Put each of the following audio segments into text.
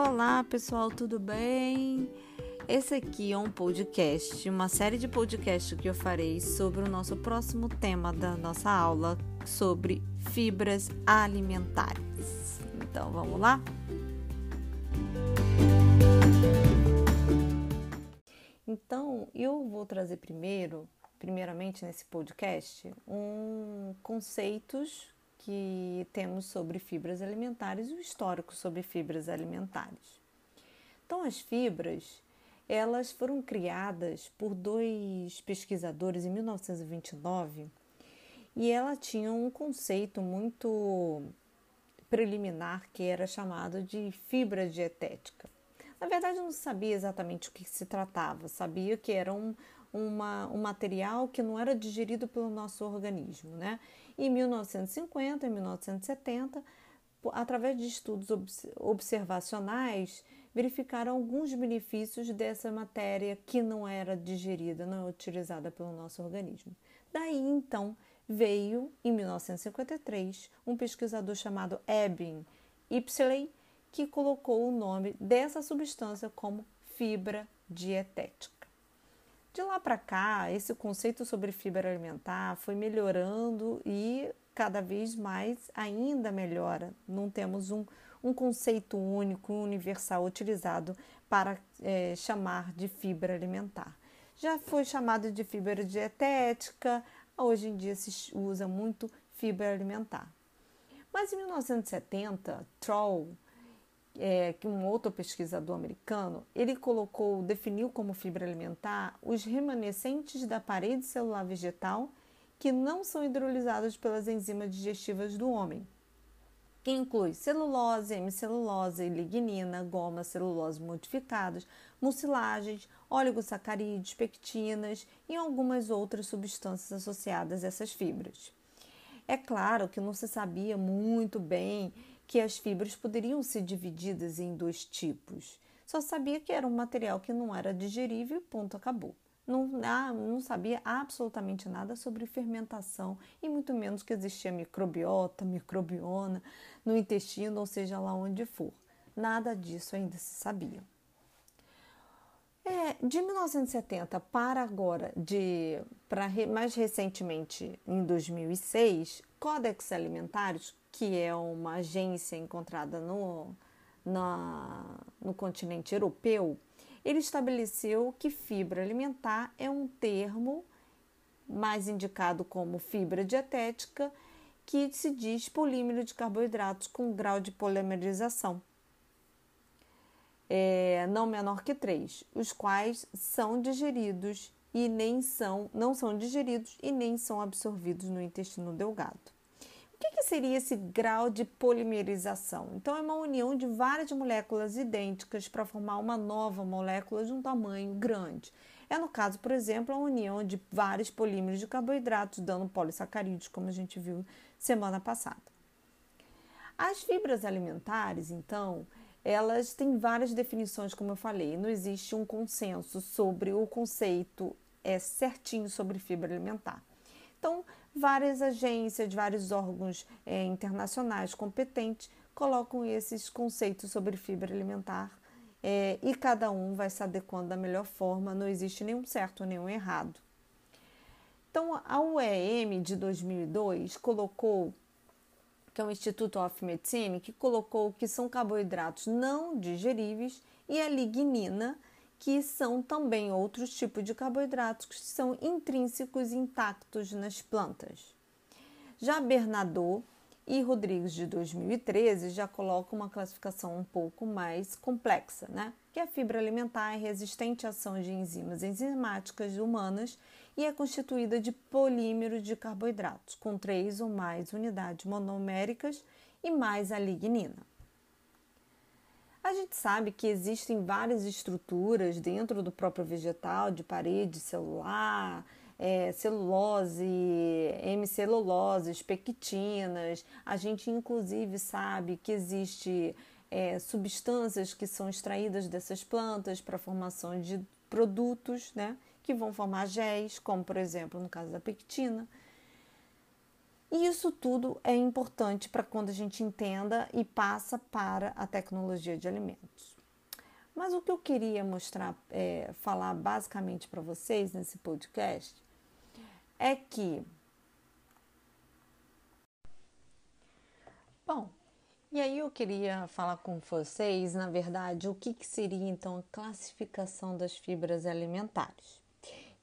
Olá pessoal, tudo bem? Esse aqui é um podcast, uma série de podcasts que eu farei sobre o nosso próximo tema da nossa aula sobre fibras alimentares. Então vamos lá? Então eu vou trazer primeiro, primeiramente nesse podcast, um conceitos que temos sobre fibras alimentares e o histórico sobre fibras alimentares. Então, as fibras, elas foram criadas por dois pesquisadores em 1929 e ela tinha um conceito muito preliminar que era chamado de fibra dietética. Na verdade, não sabia exatamente o que se tratava, sabia que era um, uma, um material que não era digerido pelo nosso organismo, né? Em 1950 e 1970, através de estudos observacionais, verificaram alguns benefícios dessa matéria que não era digerida, não é utilizada pelo nosso organismo. Daí então veio, em 1953, um pesquisador chamado Eben Ipsley, que colocou o nome dessa substância como fibra dietética. De lá para cá, esse conceito sobre fibra alimentar foi melhorando e cada vez mais ainda melhora. Não temos um, um conceito único, universal utilizado para é, chamar de fibra alimentar. Já foi chamado de fibra dietética, hoje em dia se usa muito fibra alimentar. Mas em 1970, Troll é, que um outro pesquisador americano, ele colocou, definiu como fibra alimentar os remanescentes da parede celular vegetal que não são hidrolisados pelas enzimas digestivas do homem, que inclui celulose, hemicelulose, lignina, goma, celulose modificados, mucilagens, oligosacarídeos, pectinas e algumas outras substâncias associadas a essas fibras. É claro que não se sabia muito bem que as fibras poderiam ser divididas em dois tipos. Só sabia que era um material que não era digerível ponto, acabou. Não, ah, não sabia absolutamente nada sobre fermentação e muito menos que existia microbiota, microbiona no intestino, ou seja lá onde for. Nada disso ainda se sabia. É, de 1970 para agora, de para mais recentemente, em 2006, Codex Alimentares que é uma agência encontrada no, na, no continente europeu, ele estabeleceu que fibra alimentar é um termo mais indicado como fibra dietética, que se diz polímero de carboidratos com grau de polimerização. É, não menor que 3, os quais são digeridos e nem são, não são digeridos e nem são absorvidos no intestino delgado. O que, que, seria esse grau de polimerização? Então, é uma união de várias moléculas idênticas para formar uma nova molécula de um tamanho grande. É, no caso, por exemplo, a união de vários polímeros de carboidratos, dando polissacarídeos, como a gente viu semana passada. As fibras alimentares, então, elas têm várias definições, como eu falei, não existe um consenso sobre o conceito é certinho sobre fibra alimentar. Então, várias agências, vários órgãos é, internacionais competentes colocam esses conceitos sobre fibra alimentar é, e cada um vai se adequando da melhor forma, não existe nenhum certo nenhum errado. Então, a UEM de 2002 colocou, que é o Instituto of Medicine, que colocou que são carboidratos não digeríveis e a lignina, que são também outros tipos de carboidratos que são intrínsecos intactos nas plantas. Já Bernadot e Rodrigues de 2013 já colocam uma classificação um pouco mais complexa, né? Que a fibra alimentar é resistente à ação de enzimas enzimáticas humanas e é constituída de polímeros de carboidratos com três ou mais unidades monoméricas e mais a lignina. A gente sabe que existem várias estruturas dentro do próprio vegetal, de parede celular, é, celulose, hemiceluloses, pectinas. A gente inclusive sabe que existe é, substâncias que são extraídas dessas plantas para formação de produtos, né, que vão formar géis, como por exemplo no caso da pectina. E isso tudo é importante para quando a gente entenda e passa para a tecnologia de alimentos. Mas o que eu queria mostrar, é, falar basicamente para vocês nesse podcast é que. Bom, e aí eu queria falar com vocês, na verdade, o que, que seria então a classificação das fibras alimentares.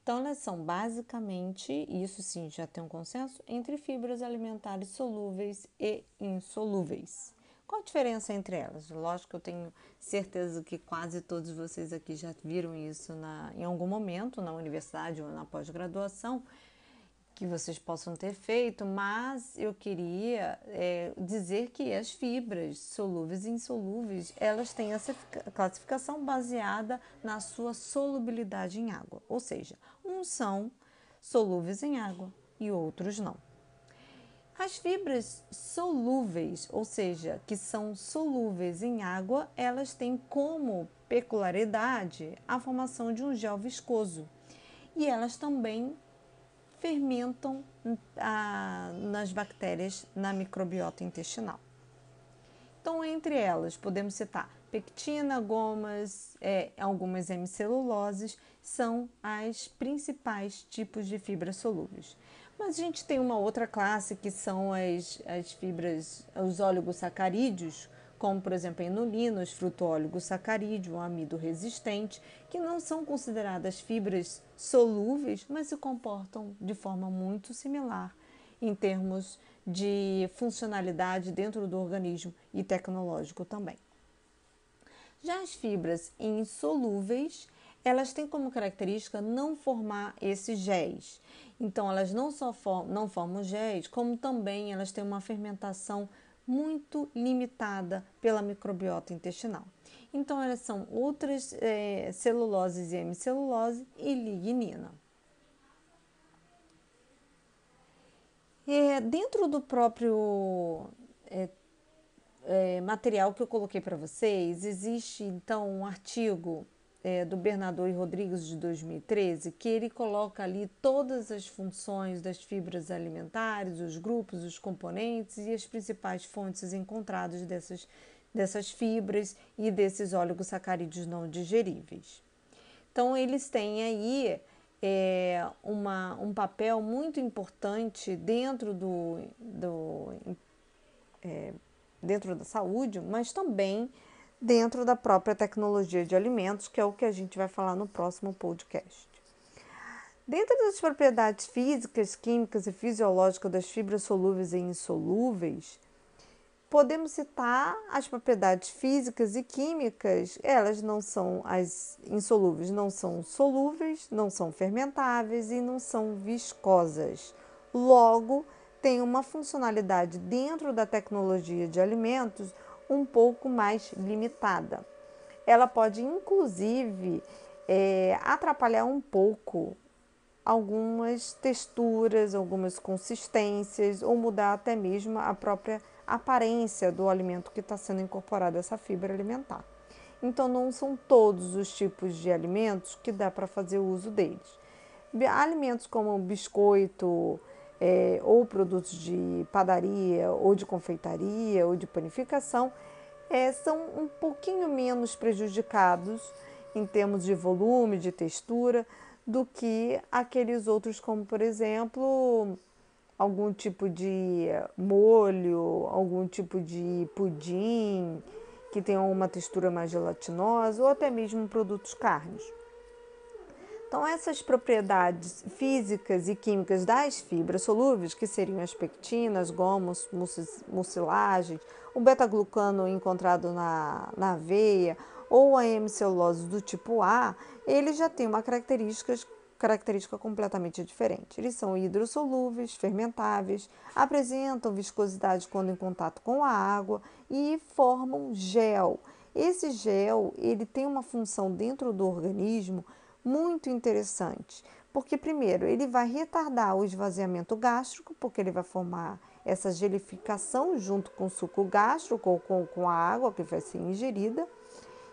Então, elas são basicamente, isso sim já tem um consenso, entre fibras alimentares solúveis e insolúveis. Qual a diferença entre elas? Lógico que eu tenho certeza que quase todos vocês aqui já viram isso na, em algum momento na universidade ou na pós-graduação, que vocês possam ter feito, mas eu queria é, dizer que as fibras solúveis e insolúveis elas têm essa classificação baseada na sua solubilidade em água, ou seja, uns são solúveis em água e outros não. As fibras solúveis, ou seja, que são solúveis em água, elas têm como peculiaridade a formação de um gel viscoso. E elas também fermentam a, nas bactérias na microbiota intestinal. Então, entre elas, podemos citar pectina, gomas, é, algumas hemiceluloses, são as principais tipos de fibras solúveis. Mas a gente tem uma outra classe que são as, as fibras, os oligosacarídeos, como por exemplo a inulina, os fruto-oligosacarídeo, o amido resistente, que não são consideradas fibras solúveis, mas se comportam de forma muito similar em termos de funcionalidade dentro do organismo e tecnológico também. Já as fibras insolúveis, elas têm como característica não formar esses géis. Então, elas não só formam, não formam géis, como também elas têm uma fermentação muito limitada pela microbiota intestinal. Então, elas são outras é, celuloses e hemicelulose e lignina. É, dentro do próprio é, é, material que eu coloquei para vocês, existe então um artigo é, do Bernardo e Rodrigues de 2013, que ele coloca ali todas as funções das fibras alimentares, os grupos, os componentes e as principais fontes encontradas dessas, dessas fibras e desses oligosacarídeos não digeríveis. Então, eles têm aí é, uma, um papel muito importante dentro do, do é, dentro da saúde, mas também dentro da própria tecnologia de alimentos, que é o que a gente vai falar no próximo podcast. Dentro das propriedades físicas, químicas e fisiológicas das fibras solúveis e insolúveis, podemos citar as propriedades físicas e químicas. Elas não são as insolúveis, não são solúveis, não são fermentáveis e não são viscosas. Logo, tem uma funcionalidade dentro da tecnologia de alimentos um pouco mais limitada. Ela pode, inclusive, é, atrapalhar um pouco algumas texturas, algumas consistências, ou mudar até mesmo a própria aparência do alimento que está sendo incorporado essa fibra alimentar. Então, não são todos os tipos de alimentos que dá para fazer uso deles. Alimentos como biscoito, é, ou produtos de padaria, ou de confeitaria, ou de panificação, é, são um pouquinho menos prejudicados em termos de volume, de textura, do que aqueles outros, como por exemplo, algum tipo de molho, algum tipo de pudim que tenha uma textura mais gelatinosa, ou até mesmo produtos carnes. Então, essas propriedades físicas e químicas das fibras solúveis, que seriam as pectinas, gomos, mucilagens, o beta-glucano encontrado na, na aveia ou a hemicelulose do tipo A, eles já têm uma característica, característica completamente diferente. Eles são hidrossolúveis, fermentáveis, apresentam viscosidade quando em contato com a água e formam gel. Esse gel ele tem uma função dentro do organismo muito interessante, porque primeiro ele vai retardar o esvaziamento gástrico, porque ele vai formar essa gelificação junto com o suco gástrico ou com, com a água que vai ser ingerida,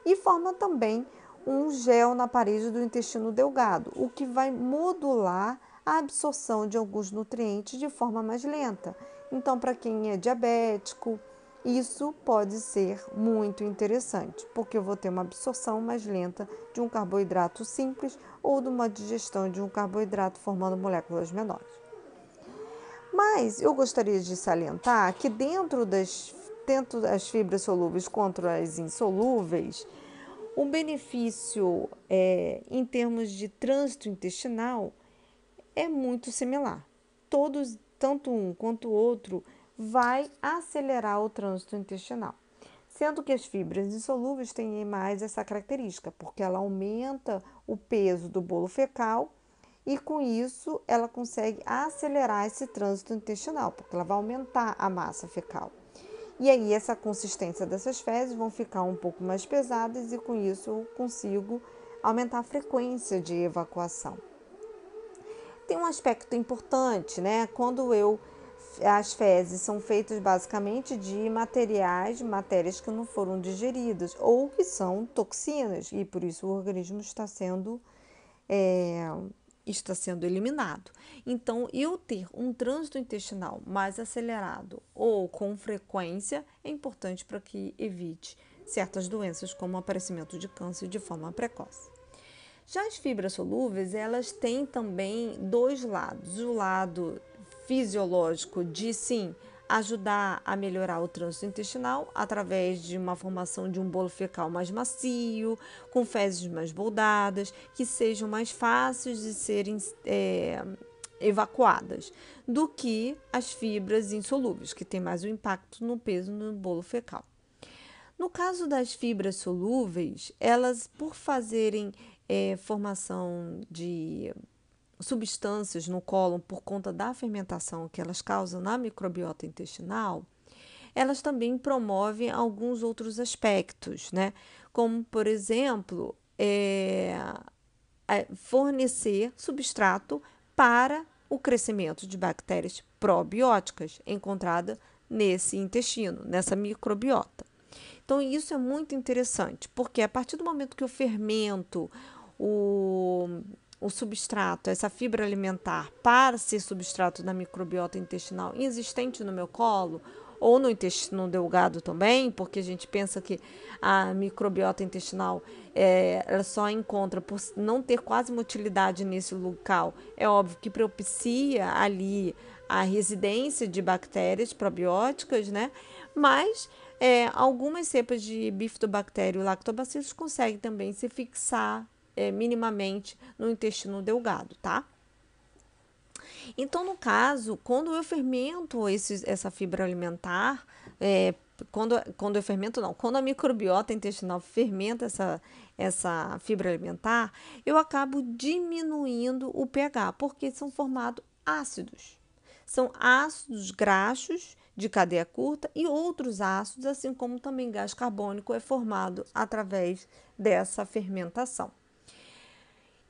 e forma também um gel na parede do intestino delgado, o que vai modular a absorção de alguns nutrientes de forma mais lenta. Então, para quem é diabético, isso pode ser muito interessante, porque eu vou ter uma absorção mais lenta de um carboidrato simples ou de uma digestão de um carboidrato formando moléculas menores. Mas eu gostaria de salientar que dentro das tanto das fibras solúveis quanto as insolúveis, o benefício é, em termos de trânsito intestinal é muito similar. Todos, tanto um quanto o outro, vai acelerar o trânsito intestinal. Sendo que as fibras insolúveis têm mais essa característica, porque ela aumenta o peso do bolo fecal e com isso ela consegue acelerar esse trânsito intestinal, porque ela vai aumentar a massa fecal. E aí essa consistência dessas fezes vão ficar um pouco mais pesadas e com isso eu consigo aumentar a frequência de evacuação. Tem um aspecto importante, né? Quando eu as fezes são feitas basicamente de materiais, matérias que não foram digeridas ou que são toxinas e por isso o organismo está sendo é, está sendo eliminado. Então, eu ter um trânsito intestinal mais acelerado ou com frequência é importante para que evite certas doenças, como o aparecimento de câncer de forma precoce. Já as fibras solúveis, elas têm também dois lados. O lado fisiológico de sim ajudar a melhorar o trânsito intestinal através de uma formação de um bolo fecal mais macio, com fezes mais boldadas, que sejam mais fáceis de serem é, evacuadas, do que as fibras insolúveis, que têm mais um impacto no peso no bolo fecal. No caso das fibras solúveis, elas, por fazerem é, formação de substâncias no cólon por conta da fermentação que elas causam na microbiota intestinal, elas também promovem alguns outros aspectos, né? Como, por exemplo, é, é fornecer substrato para o crescimento de bactérias probióticas encontrada nesse intestino, nessa microbiota. Então, isso é muito interessante, porque a partir do momento que eu fermento o o substrato, essa fibra alimentar, para ser substrato da microbiota intestinal existente no meu colo, ou no intestino delgado também, porque a gente pensa que a microbiota intestinal é, ela só encontra por não ter quase uma utilidade nesse local. É óbvio que propicia ali a residência de bactérias probióticas, né? Mas é, algumas cepas de bifidobactério lactobacillus conseguem também se fixar é, minimamente no intestino delgado, tá? Então, no caso, quando eu fermento esse, essa fibra alimentar, é, quando, quando eu fermento, não, quando a microbiota intestinal fermenta essa, essa fibra alimentar, eu acabo diminuindo o pH, porque são formados ácidos. São ácidos graxos de cadeia curta e outros ácidos, assim como também gás carbônico é formado através dessa fermentação.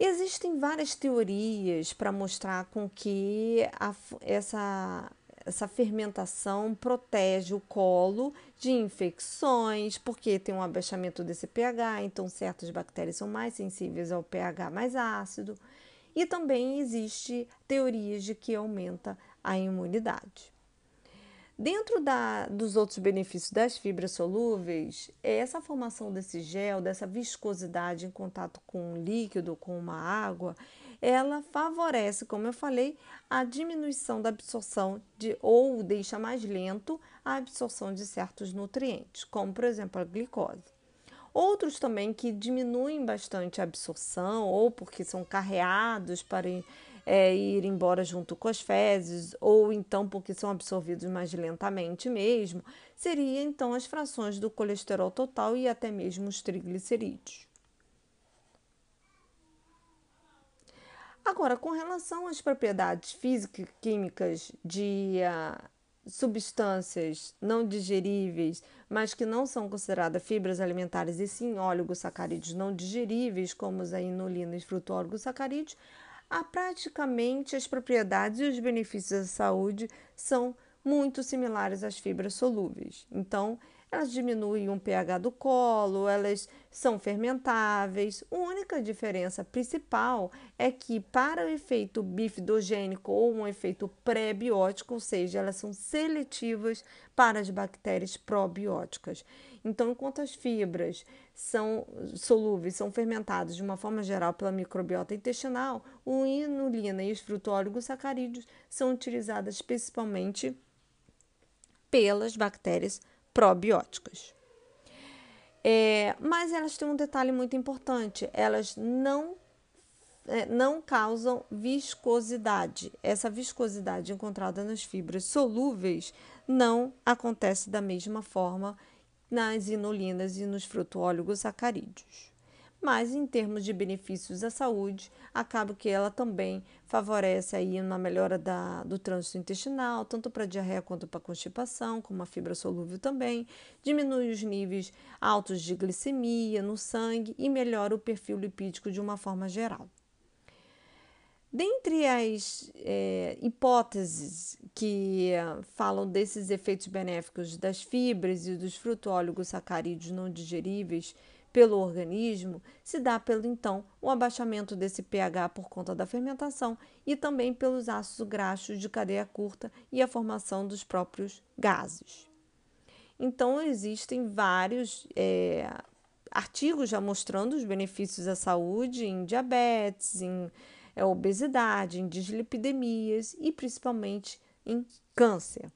Existem várias teorias para mostrar com que a, essa, essa fermentação protege o colo de infecções, porque tem um abaixamento desse pH, então certas bactérias são mais sensíveis ao pH mais ácido. E também existe teorias de que aumenta a imunidade. Dentro da, dos outros benefícios das fibras solúveis, é essa formação desse gel, dessa viscosidade em contato com um líquido, com uma água, ela favorece, como eu falei, a diminuição da absorção de ou deixa mais lento a absorção de certos nutrientes, como por exemplo a glicose. Outros também que diminuem bastante a absorção ou porque são carreados para é, ir embora junto com as fezes, ou então porque são absorvidos mais lentamente mesmo, seria então as frações do colesterol total e até mesmo os triglicerídeos. Agora, com relação às propriedades físicas e químicas de uh, substâncias não digeríveis, mas que não são consideradas fibras alimentares e sim oligosacarídeos não digeríveis, como os inulina e fruto-oligosacarídeos, há praticamente as propriedades e os benefícios da saúde são muito similares às fibras solúveis. Então, elas diminuem o pH do colo, elas são fermentáveis. A única diferença principal é que, para o efeito bifidogênico ou um efeito pré-biótico, ou seja, elas são seletivas para as bactérias probióticas. Então, enquanto as fibras são solúveis, são fermentadas de uma forma geral pela microbiota intestinal, o inulina e os frutóligos-sacarídeos são utilizadas principalmente pelas bactérias probióticas. É, mas elas têm um detalhe muito importante: elas não, é, não causam viscosidade. Essa viscosidade encontrada nas fibras solúveis não acontece da mesma forma nas inulinas e nos frutoóligos sacarídeos mas em termos de benefícios à saúde, acaba que ela também favorece aí na melhora da, do trânsito intestinal, tanto para diarreia quanto para constipação, como a fibra solúvel também, diminui os níveis altos de glicemia no sangue e melhora o perfil lipídico de uma forma geral. Dentre as é, hipóteses que é, falam desses efeitos benéficos das fibras e dos frutóligos sacarídeos não digeríveis pelo organismo se dá pelo então o abaixamento desse pH por conta da fermentação e também pelos ácidos graxos de cadeia curta e a formação dos próprios gases. Então existem vários é, artigos já mostrando os benefícios à saúde em diabetes, em é, obesidade, em dislipidemias e principalmente em câncer.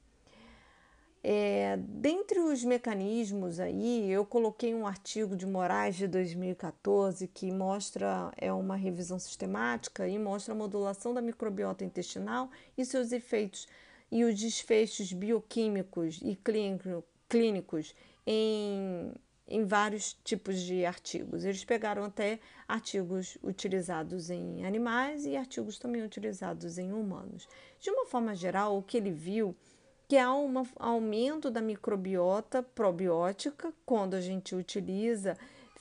É, dentre os mecanismos aí, eu coloquei um artigo de Moraes de 2014 que mostra, é uma revisão sistemática e mostra a modulação da microbiota intestinal e seus efeitos e os desfechos bioquímicos e clínico, clínicos em, em vários tipos de artigos. Eles pegaram até artigos utilizados em animais e artigos também utilizados em humanos. De uma forma geral, o que ele viu que há um aumento da microbiota probiótica quando a gente utiliza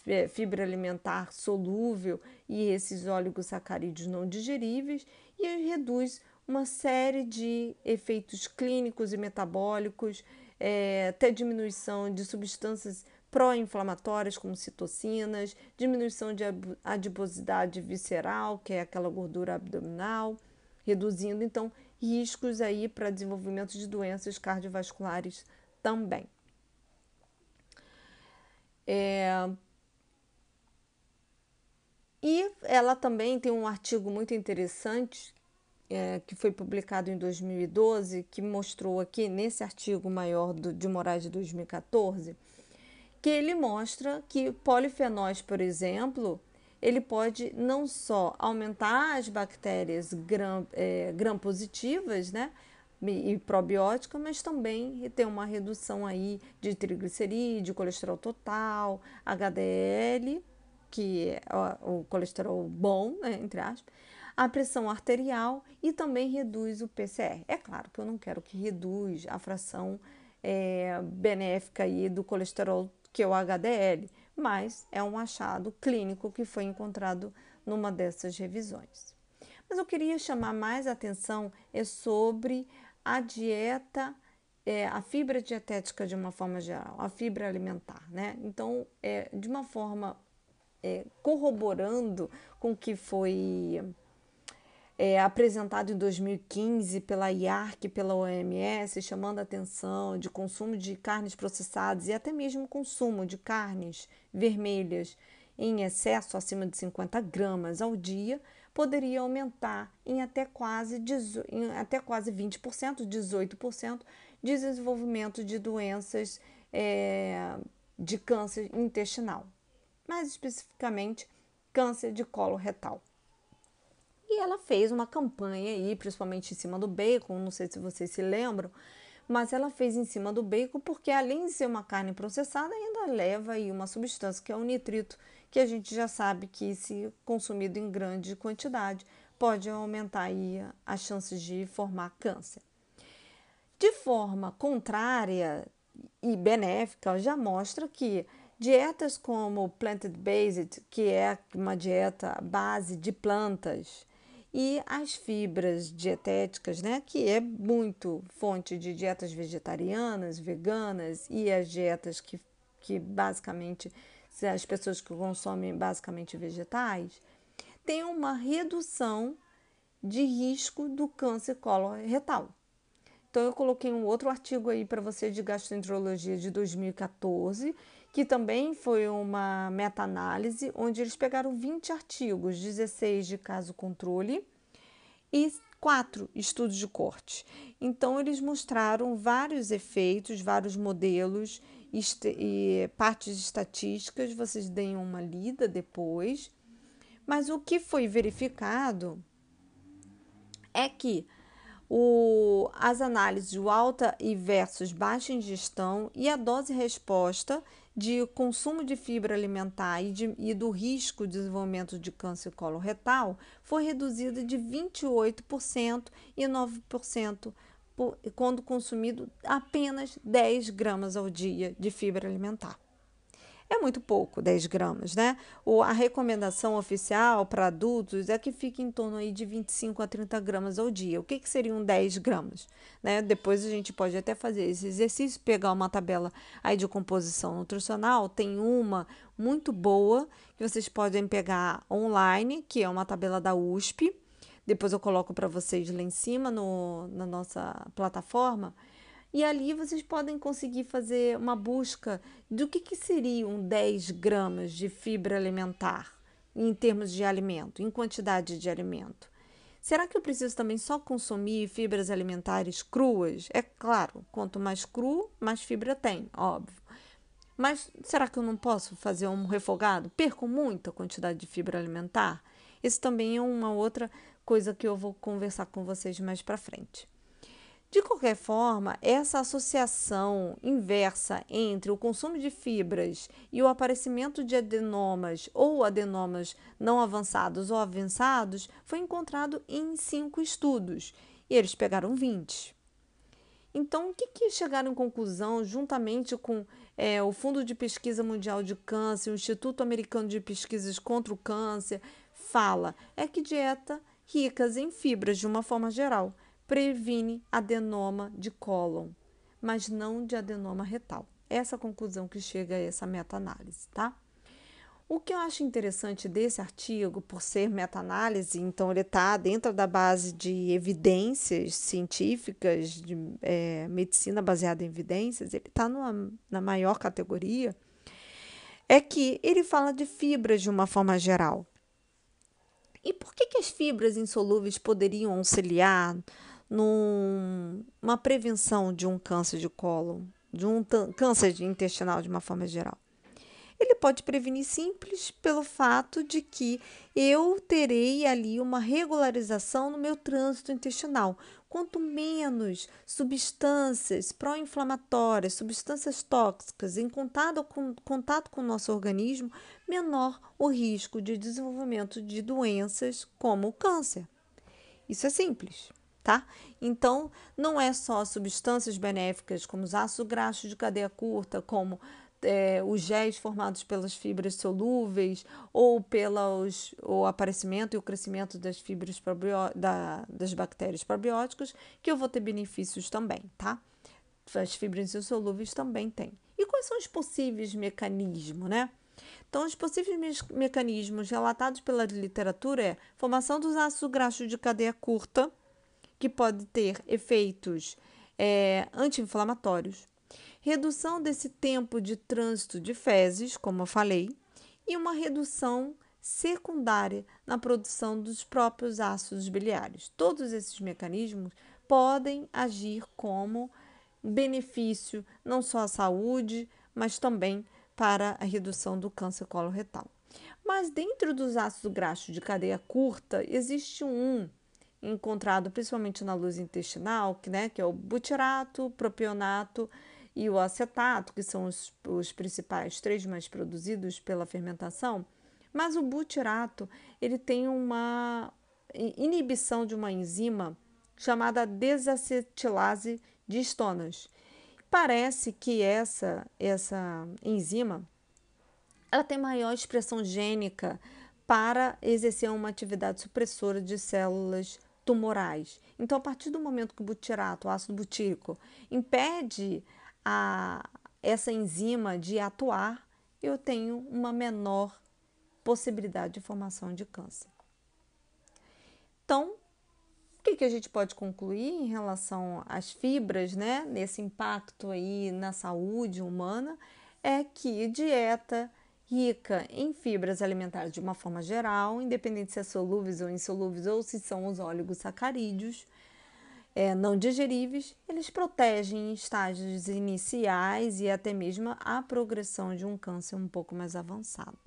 é, fibra alimentar solúvel e esses oligosacarídeos não digeríveis e reduz uma série de efeitos clínicos e metabólicos, é, até diminuição de substâncias pró-inflamatórias como citocinas, diminuição de adiposidade visceral, que é aquela gordura abdominal, reduzindo então riscos aí para desenvolvimento de doenças cardiovasculares também. É... E ela também tem um artigo muito interessante é, que foi publicado em 2012, que mostrou aqui nesse artigo maior do, de Moraes de 2014, que ele mostra que polifenóis, por exemplo, ele pode não só aumentar as bactérias gram, é, gram positivas, né? E probiótica, mas também ter uma redução aí de triglicerídeo, colesterol total, HDL, que é o colesterol bom, né, entre aspas, a pressão arterial e também reduz o PCR. É claro que eu não quero que reduz a fração é, benéfica aí do colesterol, que é o HDL, mas é um achado clínico que foi encontrado numa dessas revisões. Mas eu queria chamar mais atenção é sobre a dieta, é, a fibra dietética de uma forma geral, a fibra alimentar, né? Então, é, de uma forma é, corroborando com o que foi é, apresentado em 2015 pela IARC, pela OMS, chamando a atenção de consumo de carnes processadas e até mesmo consumo de carnes vermelhas em excesso acima de 50 gramas ao dia, poderia aumentar em até quase, em até quase 20%, 18%, de desenvolvimento de doenças é, de câncer intestinal, mais especificamente câncer de colo retal. E ela fez uma campanha aí, principalmente em cima do bacon, não sei se vocês se lembram, mas ela fez em cima do bacon porque além de ser uma carne processada, ainda leva aí uma substância que é o nitrito, que a gente já sabe que se consumido em grande quantidade pode aumentar aí as chances de formar câncer. De forma contrária e benéfica, já mostra que dietas como plant-based, que é uma dieta base de plantas, E as fibras dietéticas, né, que é muito fonte de dietas vegetarianas, veganas e as dietas que, que basicamente as pessoas que consomem basicamente vegetais, tem uma redução de risco do câncer coloretal. Então eu coloquei um outro artigo aí para você de gastroenterologia de 2014, que também foi uma meta-análise, onde eles pegaram 20 artigos, 16 de caso controle e quatro estudos de corte. Então eles mostraram vários efeitos, vários modelos e partes estatísticas, vocês deem uma lida depois. Mas o que foi verificado é que o, as análises de alta e versus baixa ingestão e a dose resposta de consumo de fibra alimentar e, de, e do risco de desenvolvimento de câncer coloretal foi reduzida de 28% e 9% por, quando consumido apenas 10 gramas ao dia de fibra alimentar. É muito pouco, 10 gramas, né? O, a recomendação oficial para adultos é que fique em torno aí de 25 a 30 gramas ao dia. O que, que seriam 10 gramas? Né? Depois a gente pode até fazer esse exercício, pegar uma tabela aí de composição nutricional. Tem uma muito boa que vocês podem pegar online, que é uma tabela da USP. Depois eu coloco para vocês lá em cima no, na nossa plataforma e ali vocês podem conseguir fazer uma busca do que, que seriam 10 gramas de fibra alimentar em termos de alimento, em quantidade de alimento. Será que eu preciso também só consumir fibras alimentares cruas? É claro, quanto mais cru, mais fibra tem, óbvio. Mas será que eu não posso fazer um refogado? Perco muita quantidade de fibra alimentar? Isso também é uma outra coisa que eu vou conversar com vocês mais para frente. De qualquer forma, essa associação inversa entre o consumo de fibras e o aparecimento de adenomas ou adenomas não avançados ou avançados foi encontrado em cinco estudos e eles pegaram 20. Então, o que, que chegaram em conclusão, juntamente com é, o Fundo de Pesquisa Mundial de Câncer, o Instituto Americano de Pesquisas contra o Câncer, fala é que dieta ricas em fibras, de uma forma geral, previne adenoma de cólon, mas não de adenoma retal. Essa é a conclusão que chega a essa meta-análise, tá? O que eu acho interessante desse artigo, por ser meta-análise, então ele está dentro da base de evidências científicas, de é, medicina baseada em evidências, ele está na maior categoria, é que ele fala de fibras de uma forma geral. E por que, que as fibras insolúveis poderiam auxiliar numa prevenção de um câncer de cólon, de um câncer intestinal de uma forma geral? Ele pode prevenir simples pelo fato de que eu terei ali uma regularização no meu trânsito intestinal. Quanto menos substâncias pró-inflamatórias, substâncias tóxicas em contato com, contato com o nosso organismo, menor o risco de desenvolvimento de doenças como o câncer. Isso é simples tá? Então, não é só substâncias benéficas como os ácidos graxos de cadeia curta, como é, os géis formados pelas fibras solúveis ou pelo o aparecimento e o crescimento das fibras da, das bactérias probióticas, que eu vou ter benefícios também, tá? As fibras insolúveis também têm. E quais são os possíveis mecanismos, né? Então, os possíveis me mecanismos relatados pela literatura é formação dos ácidos graxos de cadeia curta, que pode ter efeitos é, anti-inflamatórios, redução desse tempo de trânsito de fezes, como eu falei, e uma redução secundária na produção dos próprios ácidos biliares. Todos esses mecanismos podem agir como benefício não só à saúde, mas também para a redução do câncer coloretal. Mas dentro dos ácidos graxos de cadeia curta, existe um encontrado principalmente na luz intestinal, que, né, que é o butirato, propionato e o acetato, que são os, os principais três mais produzidos pela fermentação. Mas o butirato ele tem uma inibição de uma enzima chamada desacetilase de estonas. Parece que essa essa enzima ela tem maior expressão gênica para exercer uma atividade supressora de células tumorais. Então, a partir do momento que o butirato, o ácido butírico, impede a, essa enzima de atuar, eu tenho uma menor possibilidade de formação de câncer. Então, o que, que a gente pode concluir em relação às fibras, né, nesse impacto aí na saúde humana, é que dieta rica em fibras alimentares de uma forma geral, independente se é solúveis ou insolúveis ou se são os oligosacarídeos, é, não digeríveis, eles protegem em estágios iniciais e até mesmo a progressão de um câncer um pouco mais avançado.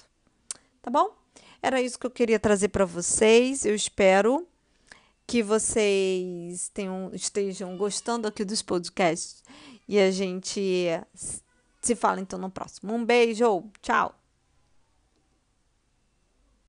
Tá bom? Era isso que eu queria trazer para vocês. Eu espero que vocês tenham, estejam gostando aqui dos podcasts e a gente se fala então no próximo. Um beijo, tchau!